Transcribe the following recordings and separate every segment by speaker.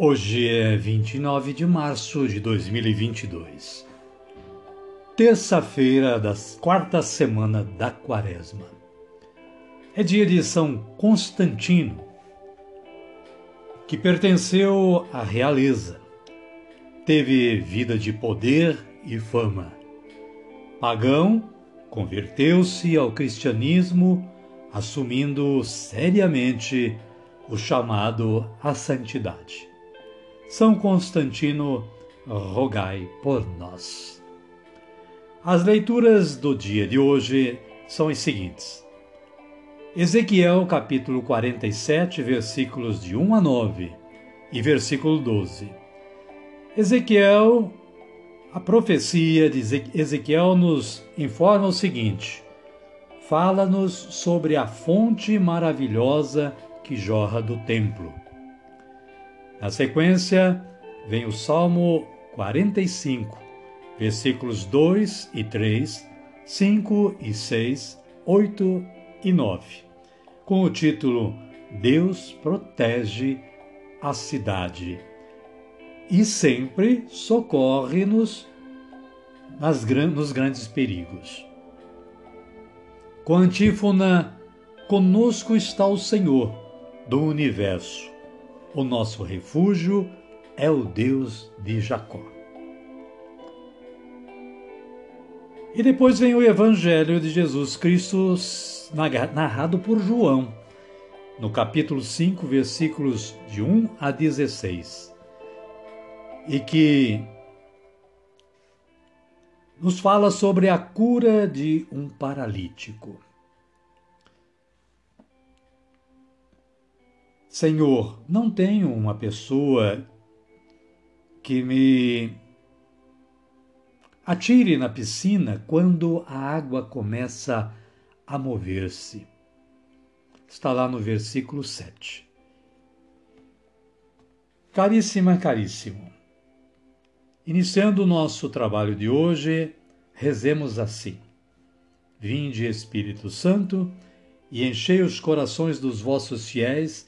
Speaker 1: Hoje é 29 de março de 2022, terça-feira da quarta semana da Quaresma. É dia de São Constantino, que pertenceu à realeza. Teve vida de poder e fama. Pagão, converteu-se ao cristianismo, assumindo seriamente o chamado à santidade. São Constantino, rogai por nós. As leituras do dia de hoje são as seguintes. Ezequiel capítulo 47, versículos de 1 a 9 e versículo 12. Ezequiel, a profecia de Ezequiel nos informa o seguinte: fala-nos sobre a fonte maravilhosa que jorra do templo. Na sequência, vem o Salmo 45, versículos 2 e 3, 5 e 6, 8 e 9, com o título Deus protege a cidade e sempre socorre-nos nos grandes perigos. Com a antífona, conosco está o Senhor do universo o nosso refúgio é o Deus de Jacó. E depois vem o Evangelho de Jesus Cristo narrado por João, no capítulo 5, versículos de 1 a 16, e que nos fala sobre a cura de um paralítico. Senhor, não tenho uma pessoa que me atire na piscina quando a água começa a mover-se. Está lá no versículo 7. Caríssima, caríssimo. Iniciando o nosso trabalho de hoje, rezemos assim: Vinde, Espírito Santo, e enchei os corações dos vossos fiéis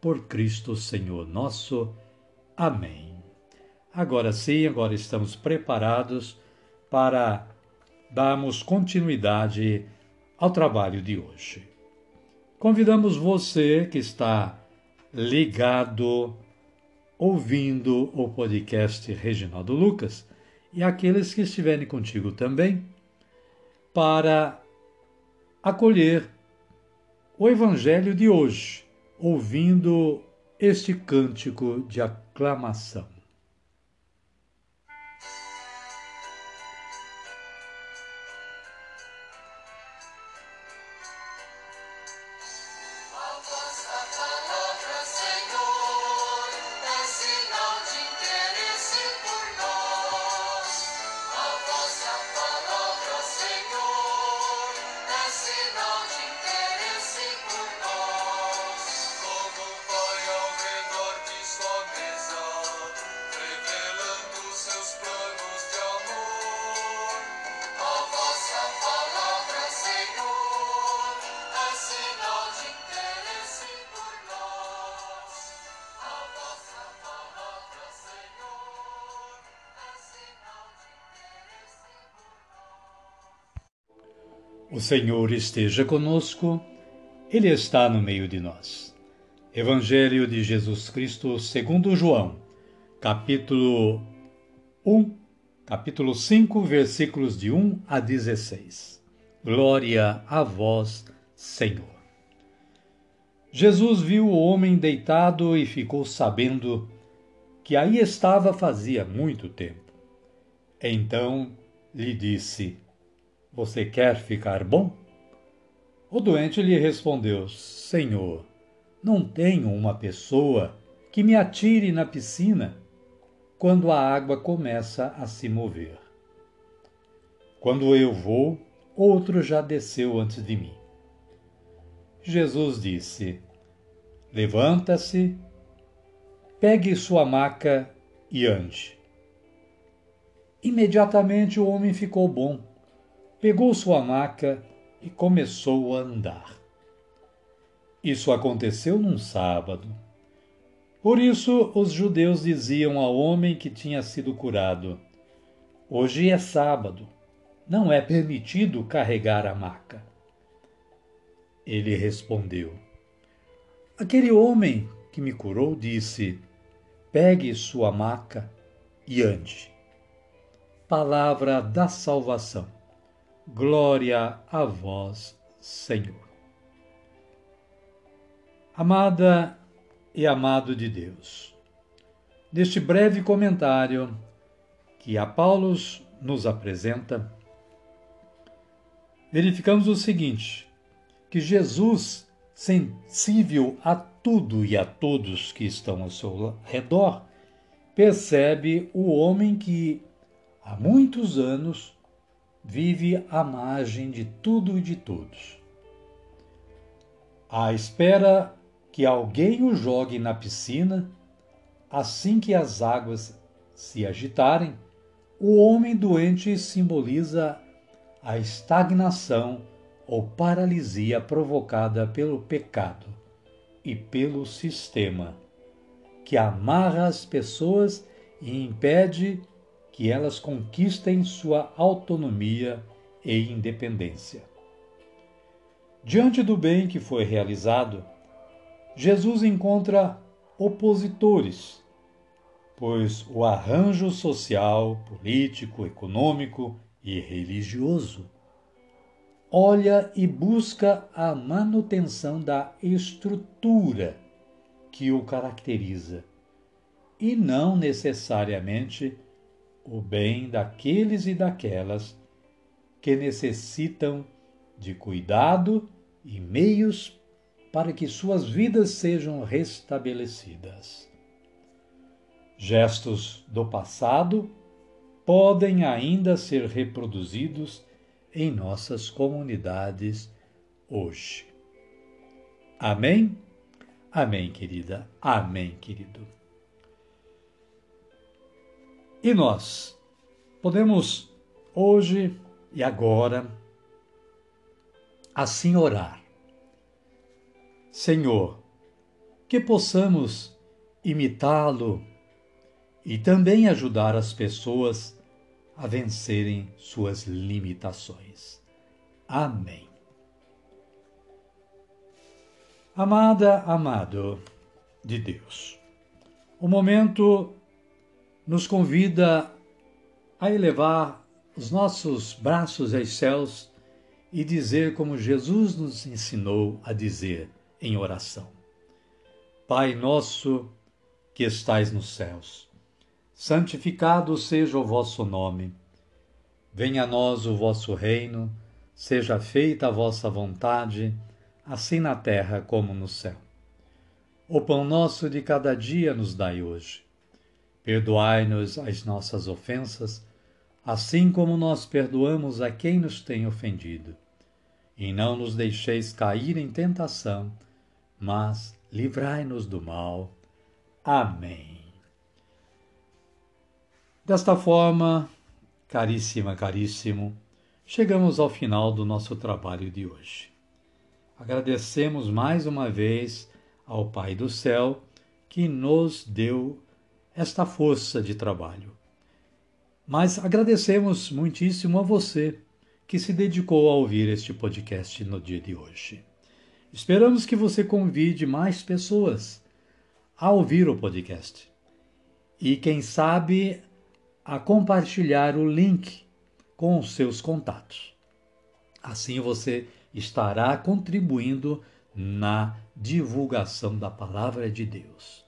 Speaker 1: por Cristo Senhor nosso. Amém. Agora sim, agora estamos preparados para darmos continuidade ao trabalho de hoje. Convidamos você que está ligado, ouvindo o podcast Reginaldo Lucas e aqueles que estiverem contigo também, para acolher o Evangelho de hoje ouvindo este cântico de aclamação. O Senhor esteja conosco, Ele está no meio de nós. Evangelho de Jesus Cristo segundo João, capítulo 1, capítulo 5, versículos de 1 a 16. Glória a vós, Senhor. Jesus viu o homem deitado e ficou sabendo que aí estava fazia muito tempo. Então lhe disse: você quer ficar bom? O doente lhe respondeu: Senhor, não tenho uma pessoa que me atire na piscina quando a água começa a se mover. Quando eu vou, outro já desceu antes de mim. Jesus disse: Levanta-se, pegue sua maca e ande. Imediatamente o homem ficou bom pegou sua maca e começou a andar. Isso aconteceu num sábado. Por isso, os judeus diziam ao homem que tinha sido curado: Hoje é sábado, não é permitido carregar a maca. Ele respondeu: Aquele homem que me curou disse: Pegue sua maca e ande. Palavra da salvação. Glória a vós, Senhor. Amada e amado de Deus, neste breve comentário que a Paulo nos apresenta, verificamos o seguinte: que Jesus, sensível a tudo e a todos que estão ao seu redor, percebe o homem que há muitos anos vive à margem de tudo e de todos. À espera que alguém o jogue na piscina, assim que as águas se agitarem, o homem doente simboliza a estagnação ou paralisia provocada pelo pecado e pelo sistema, que amarra as pessoas e impede que elas conquistem sua autonomia e independência. Diante do bem que foi realizado, Jesus encontra opositores, pois o arranjo social, político, econômico e religioso olha e busca a manutenção da estrutura que o caracteriza e não necessariamente o bem daqueles e daquelas que necessitam de cuidado e meios para que suas vidas sejam restabelecidas. Gestos do passado podem ainda ser reproduzidos em nossas comunidades hoje. Amém? Amém, querida. Amém, querido. E nós podemos hoje e agora assim orar. Senhor, que possamos imitá-lo e também ajudar as pessoas a vencerem suas limitações. Amém. Amada, amado de Deus, o momento nos convida a elevar os nossos braços aos céus e dizer como Jesus nos ensinou a dizer em oração: Pai nosso que estais nos céus, santificado seja o vosso nome. Venha a nós o vosso reino, seja feita a vossa vontade, assim na terra como no céu. O pão nosso de cada dia nos dai hoje Perdoai-nos as nossas ofensas, assim como nós perdoamos a quem nos tem ofendido. E não nos deixeis cair em tentação, mas livrai-nos do mal. Amém. Desta forma, caríssima, caríssimo, chegamos ao final do nosso trabalho de hoje. Agradecemos mais uma vez ao Pai do céu que nos deu esta força de trabalho. Mas agradecemos muitíssimo a você que se dedicou a ouvir este podcast no dia de hoje. Esperamos que você convide mais pessoas a ouvir o podcast e, quem sabe, a compartilhar o link com os seus contatos. Assim você estará contribuindo na divulgação da palavra de Deus.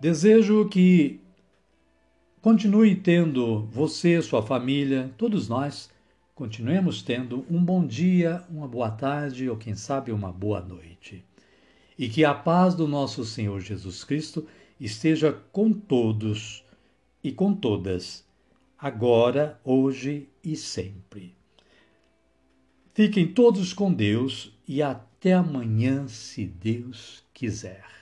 Speaker 1: Desejo que continue tendo você, sua família, todos nós, continuemos tendo um bom dia, uma boa tarde ou quem sabe uma boa noite. E que a paz do nosso Senhor Jesus Cristo esteja com todos e com todas, agora, hoje e sempre. Fiquem todos com Deus e até amanhã, se Deus quiser.